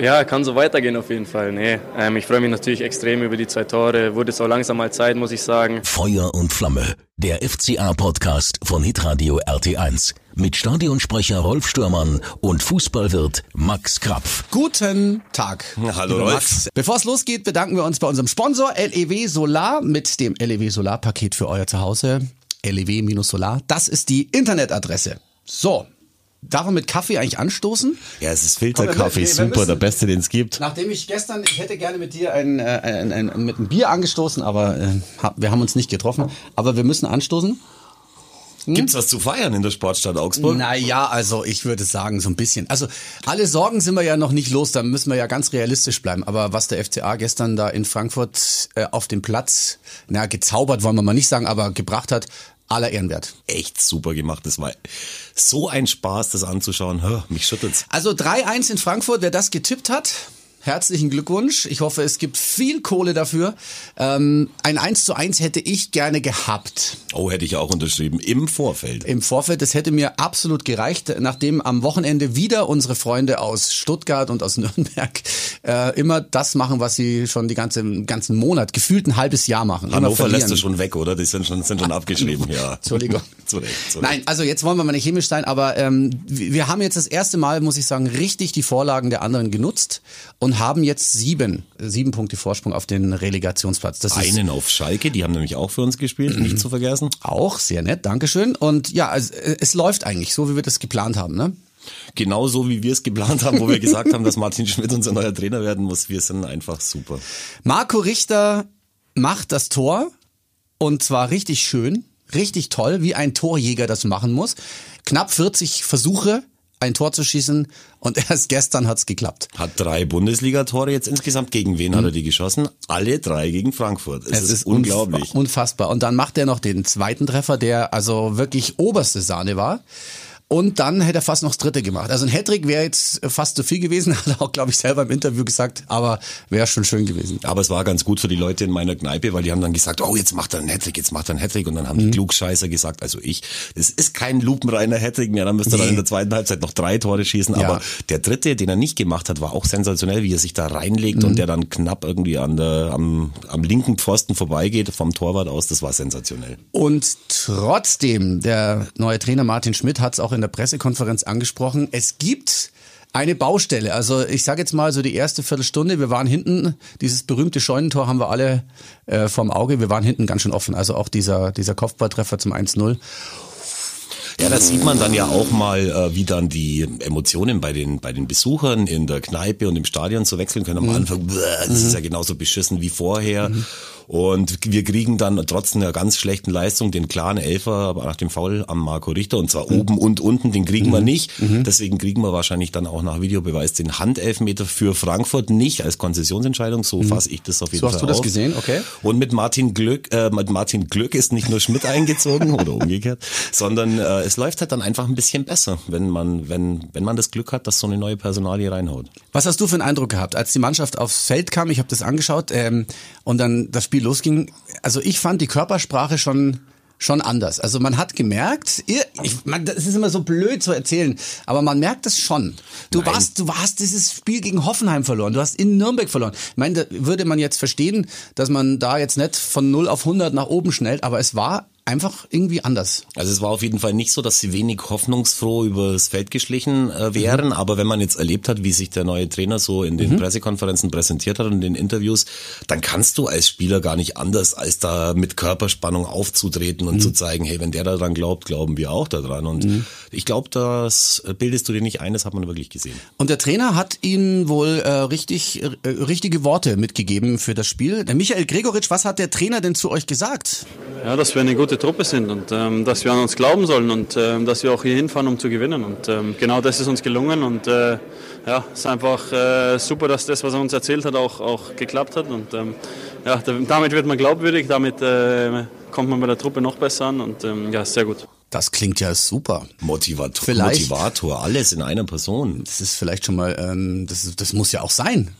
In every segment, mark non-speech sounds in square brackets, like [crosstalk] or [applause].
Ja, kann so weitergehen auf jeden Fall. Nee, ähm, ich freue mich natürlich extrem über die zwei Tore. Wurde es auch langsam mal Zeit, muss ich sagen. Feuer und Flamme, der FCA-Podcast von Hitradio RT1 mit Stadionsprecher Rolf Stürmann und Fußballwirt Max Krapf. Guten Tag. Hallo lieber Rolf. Max. Bevor es losgeht, bedanken wir uns bei unserem Sponsor LEW Solar mit dem LEW Solar Paket für euer Zuhause. LEW-Solar. Das ist die Internetadresse. So. Darf man mit Kaffee eigentlich anstoßen? Ja, es ist Filterkaffee, super, müssen- der beste, den es gibt. Nachdem ich gestern, ich hätte gerne mit dir ein, äh, ein, ein, mit einem Bier angestoßen, aber äh, wir haben uns nicht getroffen. Aber wir müssen anstoßen. Gibt's was zu feiern in der Sportstadt Augsburg? Naja, also ich würde sagen, so ein bisschen. Also alle Sorgen sind wir ja noch nicht los, da müssen wir ja ganz realistisch bleiben. Aber was der FCA gestern da in Frankfurt äh, auf dem Platz, na, gezaubert wollen wir mal nicht sagen, aber gebracht hat, aller Ehrenwert. Echt super gemacht, das war so ein Spaß, das anzuschauen. Hör, mich schüttelt's. Also 3-1 in Frankfurt, wer das getippt hat, herzlichen Glückwunsch. Ich hoffe, es gibt viel Kohle dafür. Ähm, ein 1 zu 1 hätte ich gerne gehabt. Oh, hätte ich auch unterschrieben, im Vorfeld. im Vorfeld. Das hätte mir absolut gereicht, nachdem am Wochenende wieder unsere Freunde aus Stuttgart und aus [laughs] Nürnberg äh, immer das machen, was sie schon die ganze ganzen Monat, gefühlt ein halbes Jahr machen. Hannover lässt du schon weg, oder? Die sind schon, sind schon abgeschrieben, ja. [laughs] Entschuldigung. [laughs] Nein, also jetzt wollen wir mal nicht chemisch sein, aber ähm, wir wir haben jetzt das erste Mal, muss ich sagen, richtig die Vorlagen der anderen genutzt und haben jetzt sieben, sieben Punkte Vorsprung auf den Relegationsplatz. Das ist Einen auf Schalke, die haben nämlich auch für uns gespielt, nicht zu vergessen. auch sehr nett, Dankeschön. Und ja, äh, es läuft eigentlich so, wie wir das geplant haben, ne? Genauso wie wir es geplant haben, wo wir gesagt haben, dass Martin Schmidt unser neuer Trainer werden muss. Wir sind einfach super. Marco Richter macht das Tor und zwar richtig schön, richtig toll, wie ein Torjäger das machen muss. Knapp 40 Versuche, ein Tor zu schießen und [laughs] erst gestern hat's geklappt. Hat drei Bundesligatore jetzt insgesamt. Gegen wen hat er die geschossen? Alle drei gegen Frankfurt. Es, ist, unf- unglaublich. Unfassbar. Und dann macht er noch den zweiten Treffer, der also wirklich oberste Sahne war. Und dann hätte er fast noch das dritte gemacht. Also ein Hattrick wäre jetzt fast zu viel gewesen, [laughs] hat er auch, glaube ich, selber im Interview gesagt, aber wäre schon schön gewesen. Aber es war ganz gut für die Leute in meiner Kneipe, weil die haben dann gesagt, oh, jetzt macht er einen Hattrick, jetzt macht er einen Hattrick. Und dann haben Mhm. die Klugscheißer gesagt, also ich, das ist kein lupenreiner Hattrick mehr, dann müsste er Nee. dann in der zweiten Halbzeit noch drei Tore schießen. Ja. Aber der dritte, den er nicht gemacht hat, war auch sensationell, wie er sich da reinlegt Mhm. und der dann knapp irgendwie an der, am, am linken Pfosten vorbeigeht, vom Torwart aus. Das war sensationell. Und trotzdem, der neue Trainer Martin Schmidt hat es auch in der Pressekonferenz angesprochen, es gibt eine Baustelle. Also ich sage jetzt mal so die erste Viertelstunde, wir waren hinten, dieses berühmte Scheunentor haben wir alle äh, vorm Auge, wir waren hinten ganz schön offen. Also auch dieser, dieser Kopfballtreffer zum 1-0. Ja, das sieht man dann ja auch mal, äh, wie dann die Emotionen bei den, bei den Besuchern in der Kneipe und im Stadion so wechseln können. Am Anfang, bäh, das ist ja genauso beschissen wie vorher. Und wir kriegen dann trotz einer ganz schlechten Leistung den klaren Elfer nach dem Foul am Marco Richter und zwar oben und unten, den kriegen wir nicht. Deswegen kriegen wir wahrscheinlich dann auch nach Videobeweis den Handelfmeter für Frankfurt nicht als Konzessionsentscheidung. So fasse ich das auf jeden So hast Fall du das auf. gesehen, okay. Und mit Martin Glück, äh, mit Martin Glück ist nicht nur Schmidt [laughs] eingezogen oder umgekehrt, sondern äh, es läuft halt dann einfach ein bisschen besser, wenn man, wenn, wenn man das Glück hat, dass so eine neue Personalie reinhaut. Was hast du für einen Eindruck gehabt, als die Mannschaft aufs Feld kam? Ich habe das angeschaut ähm, und dann das Spiel losging. Also ich fand die Körpersprache schon schon anders. Also man hat gemerkt, ihr- ich, man, das ist immer so blöd zu erzählen, aber man merkt es schon. Du Nein. warst, du warst dieses Spiel gegen Hoffenheim verloren. Du hast in Nürnberg verloren. Ich meine, da würde man jetzt verstehen, dass man da jetzt nicht von 0 auf 100 nach oben schnellt, aber es war einfach irgendwie anders. Also es war auf jeden Fall nicht so, dass sie wenig hoffnungsfroh übers Feld geschlichen äh, wären, Mhm. aber wenn man jetzt erlebt hat, wie sich der neue Trainer so in den Pressekonferenzen präsentiert hat und in den Interviews, dann kannst du als Spieler gar nicht anders, als da mit Körperspannung aufzutreten Mhm. und zu zeigen, hey, wenn der daran glaubt, glauben wir auch daran. Und Mhm. ich glaube, das bildest du dir nicht ein, das hat man wirklich gesehen. Und der Trainer hat ihnen wohl äh, richtig äh, richtige Worte mitgegeben für das Spiel. Der Michael Gregoritsch, was hat der Trainer denn zu euch gesagt? Ja, dass wir eine gute Truppe sind und ähm, dass wir an uns glauben sollen und ähm, dass wir auch hier hinfahren, um zu gewinnen. Und ähm, genau das ist uns gelungen und äh, ja, es ist einfach äh, super, dass das, was er uns erzählt hat, auch, auch geklappt hat. Und ähm, ja, da- damit wird man glaubwürdig, damit äh, kommt man bei der Truppe noch besser an und ähm, ja, sehr gut. Das klingt ja super. Motivator, Vielleicht- Motivator, alles in einer Person. Das ist vielleicht schon mal, ähm, das, das muss ja auch sein.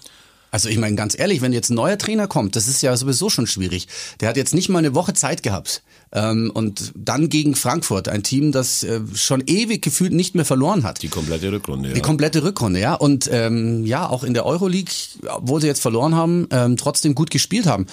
Also ich meine ganz ehrlich, wenn jetzt ein neuer Trainer kommt, das ist ja sowieso schon schwierig. Der hat jetzt nicht mal eine Woche Zeit gehabt. Ähm, und dann gegen Frankfurt, ein Team, das äh, schon ewig gefühlt nicht mehr verloren hat. Die komplette Rückrunde, ja. Die komplette Rückrunde, ja. Und ähm, ja, auch in der Euroleague, obwohl sie jetzt verloren haben, ähm, trotzdem gut gespielt haben.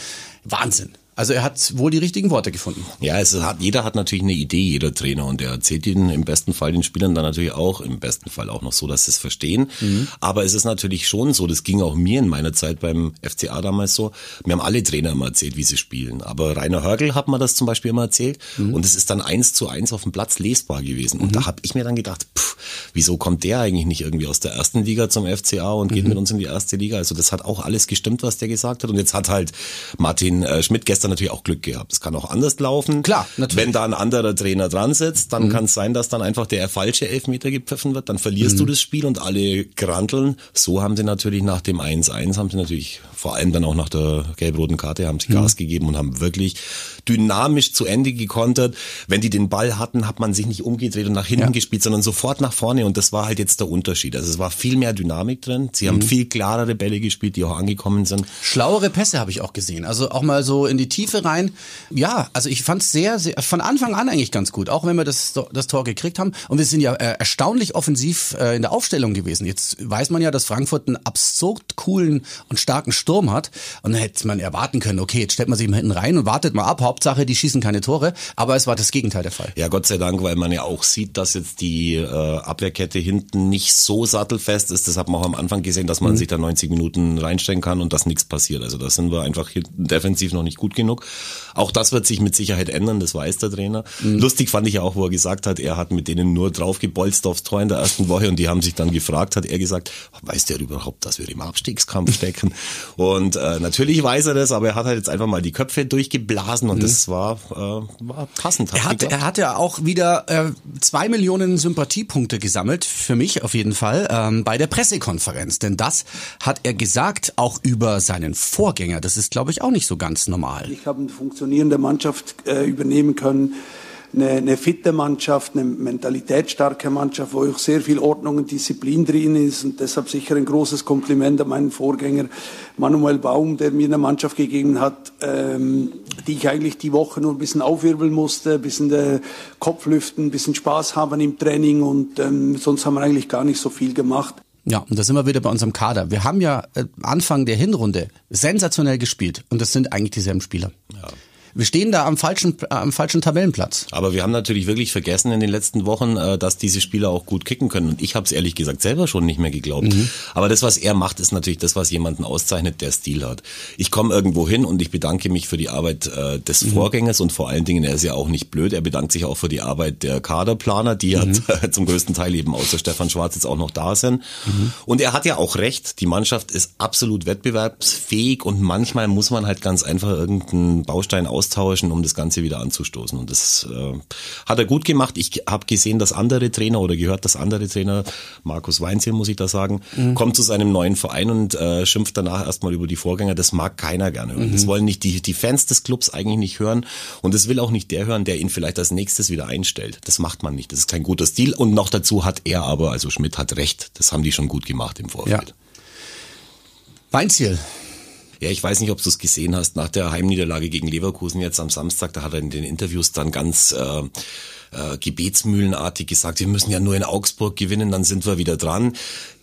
Wahnsinn. Also er hat wohl die richtigen Worte gefunden. Ja, es hat, jeder hat natürlich eine Idee, jeder Trainer. Und er erzählt ihnen im besten Fall den Spielern dann natürlich auch, im besten Fall auch noch so, dass sie es verstehen. Mhm. Aber es ist natürlich schon so, das ging auch mir in meiner Zeit beim FCA damals so. Mir haben alle Trainer immer erzählt, wie sie spielen. Aber Rainer Hörgel hat mir das zum Beispiel immer erzählt. Mhm. Und es ist dann eins zu eins auf dem Platz lesbar gewesen. Und mhm. da habe ich mir dann gedacht, pff, wieso kommt der eigentlich nicht irgendwie aus der ersten Liga zum FCA und geht mhm. mit uns in die erste Liga? Also das hat auch alles gestimmt, was der gesagt hat. Und jetzt hat halt Martin äh, Schmidt gestern natürlich auch Glück gehabt. Es kann auch anders laufen. Klar, natürlich. Wenn da ein anderer Trainer dran sitzt, dann mhm. kann es sein, dass dann einfach der falsche Elfmeter gepfiffen wird. Dann verlierst mhm. du das Spiel und alle granteln. So haben sie natürlich nach dem 1-1, haben sie natürlich vor allem dann auch nach der gelb-roten Karte, haben sie Gas mhm. gegeben und haben wirklich dynamisch zu Ende gekontert. Wenn die den Ball hatten, hat man sich nicht umgedreht und nach hinten ja. gespielt, sondern sofort nach vorne. Und das war halt jetzt der Unterschied. Also es war viel mehr Dynamik drin. Sie haben mhm. viel klarere Bälle gespielt, die auch angekommen sind. Schlauere Pässe habe ich auch gesehen. Also auch mal so in die Tiefe rein. Ja, also ich fand es sehr, sehr, von Anfang an eigentlich ganz gut. Auch wenn wir das, das Tor gekriegt haben. Und wir sind ja äh, erstaunlich offensiv äh, in der Aufstellung gewesen. Jetzt weiß man ja, dass Frankfurt einen absurd coolen und starken Sturm hat. Und dann hätte man erwarten können, okay, jetzt stellt man sich mal hinten rein und wartet mal ab. Hauptsache, die schießen keine Tore. Aber es war das Gegenteil der Fall. Ja, Gott sei Dank, weil man ja auch sieht, dass jetzt die äh, Abwehrkette hinten nicht so sattelfest ist. Das hat man auch am Anfang gesehen, dass man mhm. sich da 90 Minuten reinstellen kann und dass nichts passiert. Also da sind wir einfach defensiv noch nicht gut genug. Auch das wird sich mit Sicherheit ändern, das weiß der Trainer. Mhm. Lustig fand ich ja auch, wo er gesagt hat, er hat mit denen nur draufgebolzt aufs Tor in der ersten Woche und die haben sich dann gefragt, hat er gesagt, weiß der überhaupt, dass wir im Abstiegskampf stecken? [laughs] und äh, natürlich weiß er das, aber er hat halt jetzt einfach mal die Köpfe durchgeblasen und mhm. Das war äh, war passend. Er hat, er hat ja auch wieder äh, zwei Millionen Sympathiepunkte gesammelt, für mich auf jeden Fall, ähm, bei der Pressekonferenz. Denn das hat er gesagt, auch über seinen Vorgänger. Das ist, glaube ich, auch nicht so ganz normal. Ich habe eine funktionierende Mannschaft äh, übernehmen können eine, eine fitte Mannschaft, eine mentalitätsstarke Mannschaft, wo auch sehr viel Ordnung und Disziplin drin ist und deshalb sicher ein großes Kompliment an meinen Vorgänger Manuel Baum, der mir eine Mannschaft gegeben hat, ähm, die ich eigentlich die Woche nur ein bisschen aufwirbeln musste, ein bisschen äh, Kopf lüften, ein bisschen Spaß haben im Training und ähm, sonst haben wir eigentlich gar nicht so viel gemacht. Ja, und da sind wir wieder bei unserem Kader. Wir haben ja äh, Anfang der Hinrunde sensationell gespielt und das sind eigentlich dieselben Spieler. Ja. Wir stehen da am falschen, äh, am falschen Tabellenplatz. Aber wir haben natürlich wirklich vergessen in den letzten Wochen, äh, dass diese Spieler auch gut kicken können. Und ich habe es ehrlich gesagt selber schon nicht mehr geglaubt. Mhm. Aber das, was er macht, ist natürlich das, was jemanden auszeichnet, der Stil hat. Ich komme irgendwo hin und ich bedanke mich für die Arbeit äh, des mhm. Vorgängers und vor allen Dingen, er ist ja auch nicht blöd, er bedankt sich auch für die Arbeit der Kaderplaner, die mhm. ja [laughs] zum größten Teil eben außer Stefan Schwarz jetzt auch noch da sind. Mhm. Und er hat ja auch recht, die Mannschaft ist absolut wettbewerbsfähig und manchmal muss man halt ganz einfach irgendeinen Baustein aus austauschen, um das Ganze wieder anzustoßen. Und das äh, hat er gut gemacht. Ich habe gesehen, dass andere Trainer oder gehört, dass andere Trainer, Markus Weinzel muss ich da sagen, mhm. kommt zu seinem neuen Verein und äh, schimpft danach erstmal über die Vorgänger. Das mag keiner gerne hören. Mhm. Das wollen nicht die, die Fans des Clubs eigentlich nicht hören. Und das will auch nicht der hören, der ihn vielleicht als nächstes wieder einstellt. Das macht man nicht. Das ist kein guter Stil. Und noch dazu hat er aber, also Schmidt hat recht. Das haben die schon gut gemacht im Vorfeld. Ja. Weinziel, ja, ich weiß nicht, ob du es gesehen hast, nach der Heimniederlage gegen Leverkusen jetzt am Samstag, da hat er in den Interviews dann ganz äh, äh, gebetsmühlenartig gesagt, wir müssen ja nur in Augsburg gewinnen, dann sind wir wieder dran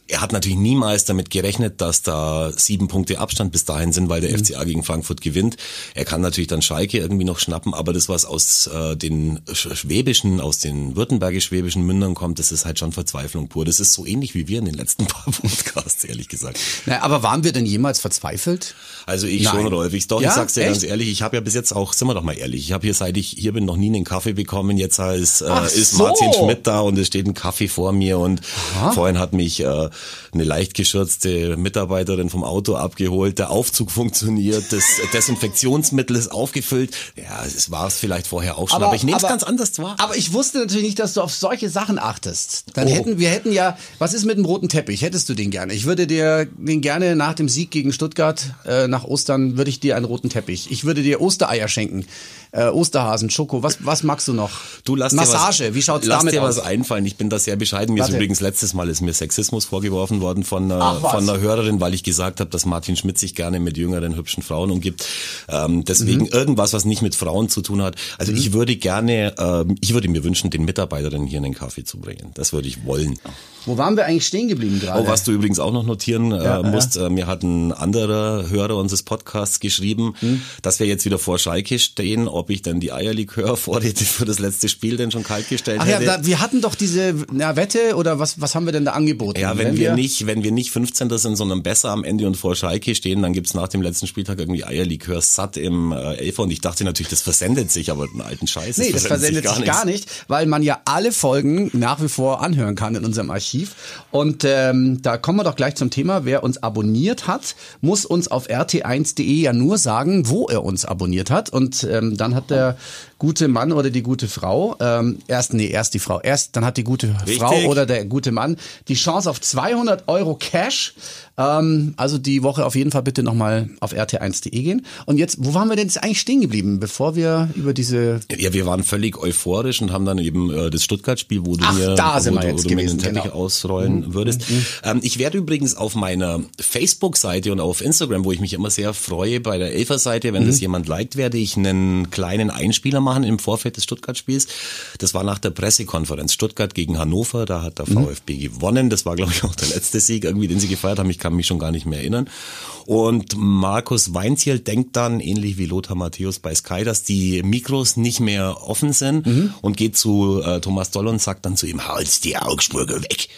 er hat natürlich niemals damit gerechnet, dass da sieben Punkte Abstand bis dahin sind, weil der mhm. FCA gegen Frankfurt gewinnt. Er kann natürlich dann Schalke irgendwie noch schnappen, aber das, was aus äh, den schwäbischen, aus den württembergisch-schwäbischen Mündern kommt, das ist halt schon Verzweiflung pur. Das ist so ähnlich wie wir in den letzten [laughs] paar Podcasts, ehrlich gesagt. Na, aber waren wir denn jemals verzweifelt? Also ich Nein. schon, Rolf. Ich, doch, ja? ich sag's dir Echt? ganz ehrlich, ich habe ja bis jetzt auch, sind wir doch mal ehrlich, ich habe hier, seit ich hier bin, noch nie einen Kaffee bekommen. Jetzt ist, äh, ist so. Martin Schmidt da und es steht ein Kaffee vor mir und Aha. vorhin hat mich äh, eine leicht geschürzte Mitarbeiterin vom Auto abgeholt, der Aufzug [laughs] funktioniert, das Desinfektionsmittel ist aufgefüllt. Ja, es war es vielleicht vorher auch schon, aber, aber ich nehme es ganz anders wahr. Aber ich wusste natürlich nicht, dass du auf solche Sachen achtest. Dann oh. hätten wir hätten ja, was ist mit dem roten Teppich? Hättest du den gerne? Ich würde dir den gerne nach dem Sieg gegen Stuttgart äh, nach Ostern würde ich dir einen roten Teppich. Ich würde dir Ostereier schenken äh, Osterhasen, Schoko, was, was magst du noch? Du lass Massage, dir was, wie schaut's lass damit dir aus? was einfallen. Ich bin da sehr bescheiden. Mir Warte. ist übrigens letztes Mal ist mir Sexismus vorgeworfen vorgeworfen worden von einer, von einer Hörerin, weil ich gesagt habe, dass Martin Schmidt sich gerne mit jüngeren, hübschen Frauen umgibt. Ähm, deswegen mhm. irgendwas, was nicht mit Frauen zu tun hat. Also mhm. ich würde gerne, ähm, ich würde mir wünschen, den Mitarbeiterinnen hier einen Kaffee zu bringen. Das würde ich wollen. Wo waren wir eigentlich stehen geblieben gerade? Oh, was du übrigens auch noch notieren äh, ja, musst, ja. Äh, mir hat ein anderer Hörer unseres Podcasts geschrieben, hm. dass wir jetzt wieder vor Schalke stehen, ob ich dann die Eierlikör vor die, [laughs] für das letzte Spiel denn schon kalt gestellt Ach hätte. Ja, wir hatten doch diese na, Wette oder was, was haben wir denn da angeboten? Ja, wenn, wenn wir, wir, nicht, wenn wir nicht 15. sind, sondern besser am Ende und vor Schalke stehen, dann gibt's nach dem letzten Spieltag irgendwie Eierlikör satt im äh, Elfer und ich dachte natürlich, das versendet sich, aber einen alten Scheiß. Nee, das versendet, das versendet sich, gar, sich gar nicht, weil man ja alle Folgen nach wie vor anhören kann in unserem Archiv und und ähm, da kommen wir doch gleich zum Thema. Wer uns abonniert hat, muss uns auf rt1.de ja nur sagen, wo er uns abonniert hat. Und ähm, dann hat der gute Mann oder die gute Frau, ähm, erst, nee, erst die Frau, erst, dann hat die gute Richtig. Frau oder der gute Mann die Chance auf 200 Euro Cash. Ähm, also die Woche auf jeden Fall bitte nochmal auf rt1.de gehen. Und jetzt, wo waren wir denn jetzt eigentlich stehen geblieben, bevor wir über diese... Ja, wir waren völlig euphorisch und haben dann eben äh, das Stuttgart-Spiel, wo du Ach, mir, da sind wo, wir jetzt gewesen, genau. Ausrollen mhm. würdest. Mhm. Ähm, ich werde übrigens auf meiner Facebook-Seite und auf Instagram, wo ich mich immer sehr freue, bei der Elfer-Seite, wenn mhm. das jemand liked, werde ich einen kleinen Einspieler machen im Vorfeld des Stuttgart-Spiels. Das war nach der Pressekonferenz. Stuttgart gegen Hannover, da hat der mhm. VfB gewonnen. Das war, glaube ich, auch der letzte Sieg irgendwie, den sie gefeiert haben. Ich kann mich schon gar nicht mehr erinnern. Und Markus Weinziel denkt dann, ähnlich wie Lothar Matthäus bei Sky, dass die Mikros nicht mehr offen sind mhm. und geht zu äh, Thomas Doll und sagt dann zu ihm, halt's die Augsburger weg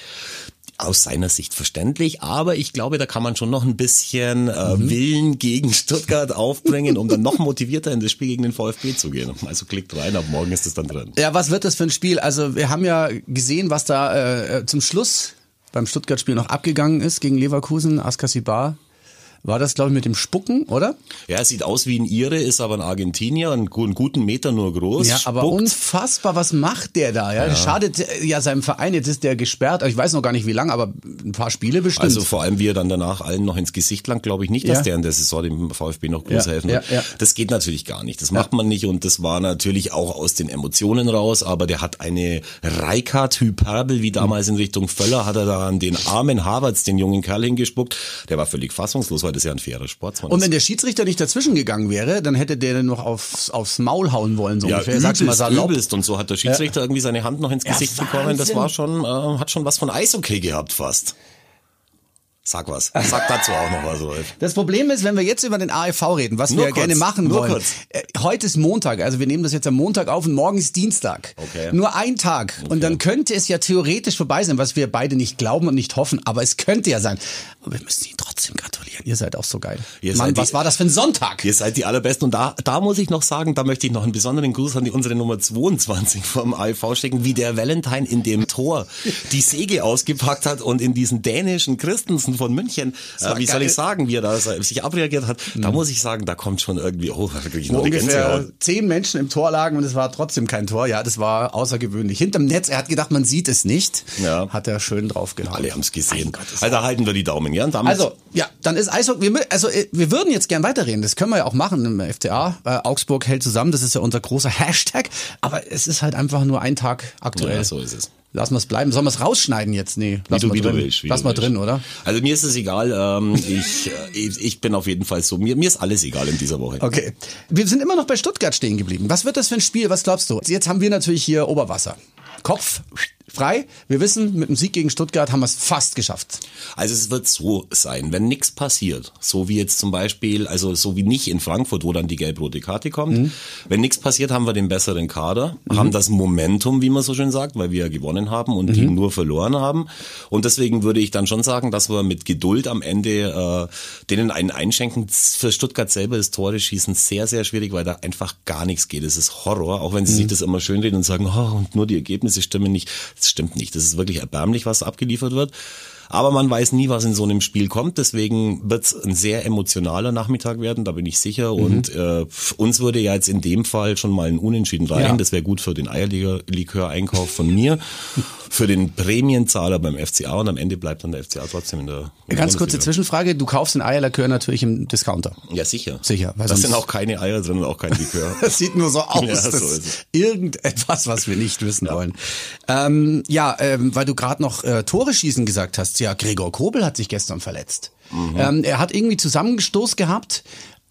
aus seiner Sicht verständlich, aber ich glaube, da kann man schon noch ein bisschen äh, mhm. Willen gegen Stuttgart aufbringen, um dann noch motivierter in das Spiel gegen den VfB zu gehen. Also klickt rein, ab morgen ist es dann drin. Ja, was wird das für ein Spiel? Also wir haben ja gesehen, was da äh, zum Schluss beim Stuttgart-Spiel noch abgegangen ist gegen Leverkusen, Askasibar war das, glaube ich, mit dem Spucken, oder? Ja, sieht aus wie ein Ire, ist aber ein Argentinier, einen guten Meter nur groß. Ja, aber spuckt. unfassbar, was macht der da? Ja? ja. Schadet ja seinem Verein, jetzt ist der gesperrt, ich weiß noch gar nicht wie lang, aber ein paar Spiele bestimmt. Also vor allem, wie er dann danach allen noch ins Gesicht langt, glaube ich nicht, dass ja. der in der Saison dem VfB noch groß ja. helfen wird. Ja, Das geht natürlich gar nicht, das macht man nicht und das war natürlich auch aus den Emotionen raus, aber der hat eine Reikart-Hyperbel, wie damals in Richtung Völler, hat er da an den armen Havertz, den jungen Kerl hingespuckt, der war völlig fassungslos, weil das ja ein fairer Sportsmann Und wenn der Schiedsrichter nicht dazwischen gegangen wäre, dann hätte der dann noch aufs, aufs Maul hauen wollen, so ja, ungefähr. Übelst, mal salopp. übelst. Und so hat der Schiedsrichter ja. irgendwie seine Hand noch ins Gesicht ja, bekommen. Das war schon, äh, hat schon was von Eishockey gehabt fast. Sag was. Sag dazu auch noch was, Rolf. Das Problem ist, wenn wir jetzt über den AFV reden, was nur wir kurz, gerne machen wollen. Kurz. Äh, heute ist Montag, also wir nehmen das jetzt am Montag auf und morgen ist Dienstag. Okay. Nur ein Tag. Okay. Und dann könnte es ja theoretisch vorbei sein, was wir beide nicht glauben und nicht hoffen, aber es könnte ja sein. Aber wir müssen Ihnen trotzdem gratulieren. Ihr seid auch so geil. Ihr Mann, was die, war das für ein Sonntag? Ihr seid die allerbesten. Und da, da muss ich noch sagen, da möchte ich noch einen besonderen Gruß an die, unsere Nummer 22 vom AFV stecken, wie der Valentine in dem Tor die Säge ausgepackt hat und in diesen dänischen Christensen von München äh, wie soll ich sagen, wie er da sich abreagiert hat, mhm. da muss ich sagen, da kommt schon irgendwie, oh, wirklich nur ungefähr zehn Menschen im Tor lagen und es war trotzdem kein Tor. Ja, das war außergewöhnlich. Hinterm Netz, er hat gedacht, man sieht es nicht. Ja. Hat er schön draufgehauen. Alle haben es gesehen. Also halten wir die Daumen, ja? also, ja, dann ist Eishockey, wir, also äh, wir würden jetzt gern weiterreden. Das können wir ja auch machen im FTA. Äh, Augsburg hält zusammen, das ist ja unser großer [laughs] Hashtag. Aber es ist halt einfach nur ein Tag aktuell. Ja, so ist es. Lassen wir es bleiben. Sollen wir es rausschneiden jetzt? Nee, lass wie du, wie drin. Du willst, lass mal drin, oder? Also mir ist es egal. Ähm, ich, äh, ich bin auf jeden Fall so. Mir, mir ist alles egal in dieser Woche. Okay. Wir sind immer noch bei Stuttgart stehen geblieben. Was wird das für ein Spiel? Was glaubst du? Jetzt haben wir natürlich hier Oberwasser. Kopf frei. Wir wissen, mit dem Sieg gegen Stuttgart haben wir es fast geschafft. Also es wird so sein, wenn nichts passiert, so wie jetzt zum Beispiel, also so wie nicht in Frankfurt, wo dann die gelb-rote Karte kommt, mhm. wenn nichts passiert, haben wir den besseren Kader, mhm. haben das Momentum, wie man so schön sagt, weil wir ja gewonnen haben und mhm. die nur verloren haben. Und deswegen würde ich dann schon sagen, dass wir mit Geduld am Ende äh, denen einen einschenken. Für Stuttgart selber ist Tore schießen sehr, sehr schwierig, weil da einfach gar nichts geht. Es ist Horror, auch wenn sie sich mhm. das immer schön reden und sagen, oh, und nur die Ergebnisse stimmen nicht. Das stimmt nicht. Das ist wirklich erbärmlich, was abgeliefert wird. Aber man weiß nie, was in so einem Spiel kommt. Deswegen wird es ein sehr emotionaler Nachmittag werden, da bin ich sicher. Mhm. Und äh, uns würde ja jetzt in dem Fall schon mal ein Unentschieden rein. Ja. Das wäre gut für den Eierlikör-Einkauf von mir. [laughs] für den Prämienzahler beim FCA und am Ende bleibt dann der FCA trotzdem in der. In Ganz kurze Zwischenfrage: Du kaufst den Eierlikör natürlich im Discounter. Ja, sicher. Sicher. Weil das sind auch keine Eier drin und auch kein Likör. [laughs] das sieht nur so aus. Ja, so irgendetwas, was wir nicht wissen ja. wollen. Ähm, ja, ähm, weil du gerade noch äh, Tore schießen gesagt hast. Vergisst ja, Gregor Kobel hat sich gestern verletzt. Ähm, er hat irgendwie Zusammengestoß gehabt.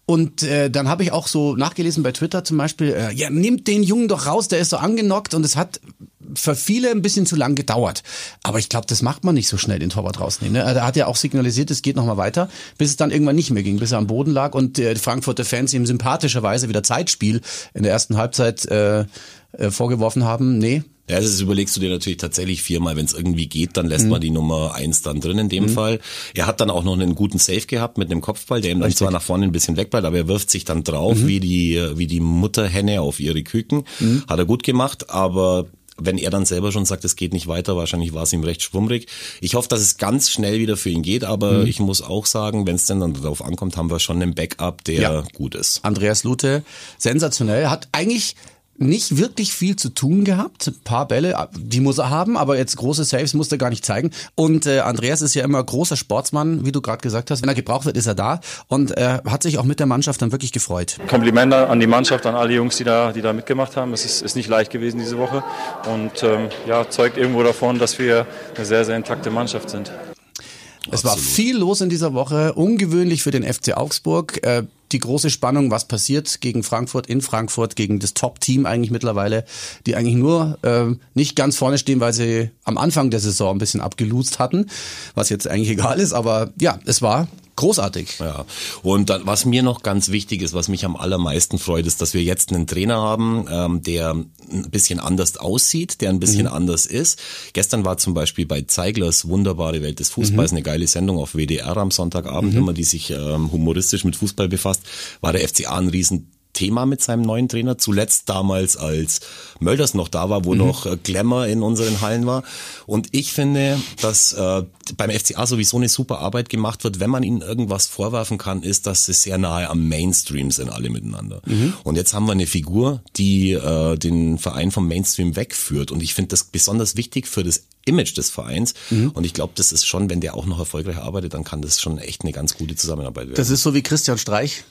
Und äh, dann habe ich auch so nachgelesen bei Twitter zum Beispiel, äh, ja, nimmt den Jungen doch raus, der ist so angenockt und es hat für viele ein bisschen zu lang gedauert. Aber ich glaube, das macht man nicht so schnell, den Torwart rausnehmen. Ne? Er hat ja auch signalisiert, es geht nochmal weiter, bis es dann irgendwann nicht mehr ging, bis er am Boden lag und äh, die Frankfurter Fans ihm sympathischerweise wieder Zeitspiel in der ersten Halbzeit äh, äh, vorgeworfen haben. Nee, Ja, das überlegst du dir natürlich tatsächlich viermal, wenn es irgendwie geht, dann lässt man die Nummer eins dann drin in dem Fall. Er hat dann auch noch einen guten Save gehabt mit einem Kopfball, der ihm dann zwar nach vorne ein bisschen wegbleibt, aber er wirft sich dann drauf wie die wie die Mutterhenne auf ihre Küken. Hat er gut gemacht, aber wenn er dann selber schon sagt, es geht nicht weiter, wahrscheinlich war es ihm recht schwummrig. Ich hoffe, dass es ganz schnell wieder für ihn geht, aber ich muss auch sagen, wenn es denn dann darauf ankommt, haben wir schon einen Backup, der Ja. gut ist. Andreas Lute, sensationell, hat eigentlich nicht wirklich viel zu tun gehabt. Ein paar Bälle, die muss er haben, aber jetzt große Saves muss er gar nicht zeigen. Und äh, Andreas ist ja immer großer Sportsmann, wie du gerade gesagt hast. Wenn er gebraucht wird, ist er da und er hat sich auch mit der Mannschaft dann wirklich gefreut. Kompliment an die Mannschaft, an alle Jungs, die da, die da mitgemacht haben. Es ist, ist nicht leicht gewesen diese Woche und ähm, ja, zeugt irgendwo davon, dass wir eine sehr, sehr intakte Mannschaft sind. Es war viel los in dieser Woche, ungewöhnlich für den FC Augsburg. Äh, die große Spannung, was passiert gegen Frankfurt, in Frankfurt, gegen das Top-Team eigentlich mittlerweile, die eigentlich nur äh, nicht ganz vorne stehen, weil sie am Anfang der Saison ein bisschen abgelost hatten, was jetzt eigentlich [laughs] egal ist, aber ja, es war großartig. Ja, und dann, was mir noch ganz wichtig ist, was mich am allermeisten freut, ist, dass wir jetzt einen Trainer haben, ähm, der ein bisschen anders aussieht, der ein bisschen anders ist. Gestern war zum Beispiel bei Zeiglers Wunderbare Welt des Fußballs eine geile Sendung auf WDR am Sonntagabend, immer die sich ähm, humoristisch mit Fußball befasst, war der FCA ein riesen Thema mit seinem neuen Trainer. Zuletzt damals, als Mölders noch da war, wo noch äh, Glamour in unseren Hallen war. Und ich finde, dass äh, beim FCA sowieso eine super Arbeit gemacht wird. Wenn man ihnen irgendwas vorwerfen kann, ist, dass sie sehr nahe am Mainstream sind, alle miteinander. Und jetzt haben wir eine Figur, die äh, den Verein vom Mainstream wegführt. Und ich finde das besonders wichtig für das Image des Vereins. Und ich glaube, das ist schon, wenn der auch noch erfolgreich arbeitet, dann kann das schon echt eine ganz gute Zusammenarbeit werden. Das ist so wie Christian Streich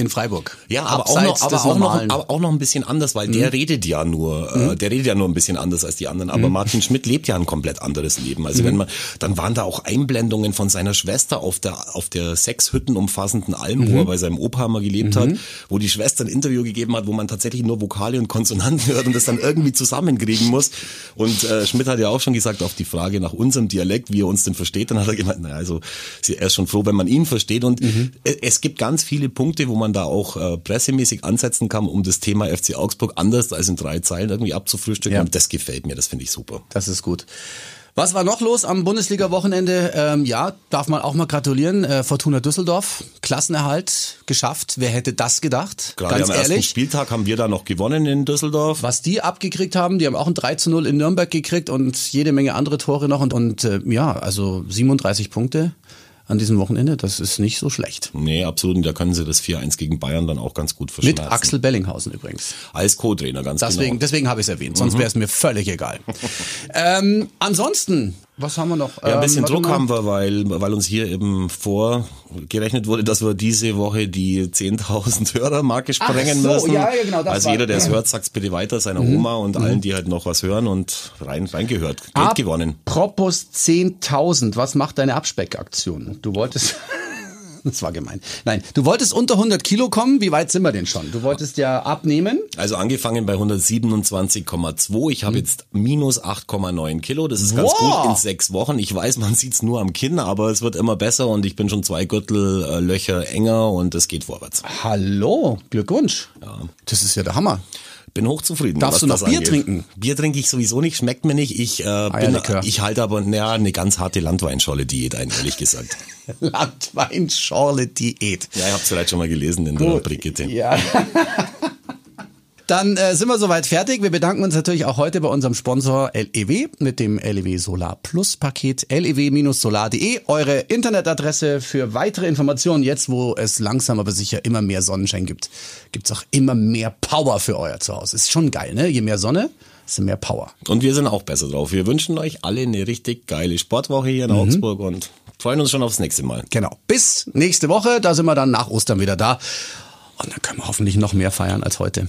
in Freiburg. Ja, aber auch, noch, aber, auch noch, aber auch noch ein bisschen anders, weil der redet ja nur, äh, der redet ja nur ein bisschen anders als die anderen. Aber Martin Schmidt lebt ja ein komplett anderes Leben. Also wenn man, dann waren da auch Einblendungen von seiner Schwester auf der auf der sechs Hütten umfassenden Alm, wo er bei seinem Opa mal gelebt hat, wo die Schwester ein Interview gegeben hat, wo man tatsächlich nur Vokale und Konsonanten hört und das dann irgendwie zusammenkriegen muss. Und äh, Schmidt hat ja auch schon gesagt auf die Frage nach unserem Dialekt, wie er uns denn versteht, dann hat er gemeint, naja, also er ist schon froh, wenn man ihn versteht. Und äh, es gibt ganz viele Punkte, wo man da auch äh, pressemäßig ansetzen kann, um das Thema FC Augsburg anders als in drei Zeilen irgendwie abzufrühstücken. Ja. Und das gefällt mir, das finde ich super. Das ist gut. Was war noch los am Bundesliga-Wochenende? Ähm, ja, darf man auch mal gratulieren. Äh, Fortuna Düsseldorf, Klassenerhalt geschafft. Wer hätte das gedacht? Gerade Ganz am ersten ehrlich. Spieltag haben wir da noch gewonnen in Düsseldorf. Was die abgekriegt haben, die haben auch ein 3 zu 0 in Nürnberg gekriegt und jede Menge andere Tore noch. Und, und äh, ja, also 37 Punkte an diesem Wochenende, das ist nicht so schlecht. Nee, absolut. Und da können sie das 4-1 gegen Bayern dann auch ganz gut Mit verschmerzen. Axel Bellinghausen übrigens. Als Co-Trainer, ganz Deswegen, genau. deswegen habe ich es erwähnt, sonst wäre es mir völlig egal. [laughs] ähm, ansonsten, was haben wir noch? Ja, ein bisschen Ähm, Druck haben wir, weil, weil uns hier eben vorgerechnet wurde, dass wir diese Woche die 10.000 Hörermarke sprengen so, müssen. ja, ja, genau, das also war- jeder, der es hört, sagt's bitte weiter seiner Oma und allen, die halt noch was hören und rein, reingehört. Geld gewonnen. Apropos 10.000, was macht deine Abspeckaktion? Du wolltest... [laughs] Das war gemein. Nein, du wolltest unter 100 Kilo kommen. Wie weit sind wir denn schon? Du wolltest ja abnehmen. Also angefangen bei 127,2. Ich habe jetzt minus 8,9 Kilo. Das ist ganz Wow. gut in sechs Wochen. Ich weiß, man sieht's nur am Kinn, aber es wird immer besser und ich bin schon zwei Gürtel äh, Löcher enger und es geht vorwärts. Hallo, Glückwunsch. Das ist ja der Hammer. Bin hochzufrieden. Darfst du noch Bier angeht. trinken? Bier trinke ich sowieso nicht, schmeckt mir nicht. Ich äh, bin, Eierlikör. ich halte aber naja, eine ganz harte Landweinscholle-Diät ein, ehrlich gesagt. [laughs] Landweinschorle-Diät. Ja, ihr habt es vielleicht schon mal gelesen in der Brigitte. Ja. [laughs] Dann äh, sind wir soweit fertig. Wir bedanken uns natürlich auch heute bei unserem Sponsor LEW mit dem LEW Solar Plus Paket lew-solar.de. Eure Internetadresse für weitere Informationen. Jetzt, wo es langsam aber sicher immer mehr Sonnenschein gibt, gibt's auch immer mehr Power für euer Zuhause. Ist schon geil, ne? Je mehr Sonne, desto mehr Power. Und wir sind auch besser drauf. Wir wünschen euch alle eine richtig geile Sportwoche hier in Mhm. Augsburg und freuen uns schon aufs nächste Mal. Genau. Bis nächste Woche. Da sind wir dann nach Ostern wieder da. Und dann können wir hoffentlich noch mehr feiern als heute.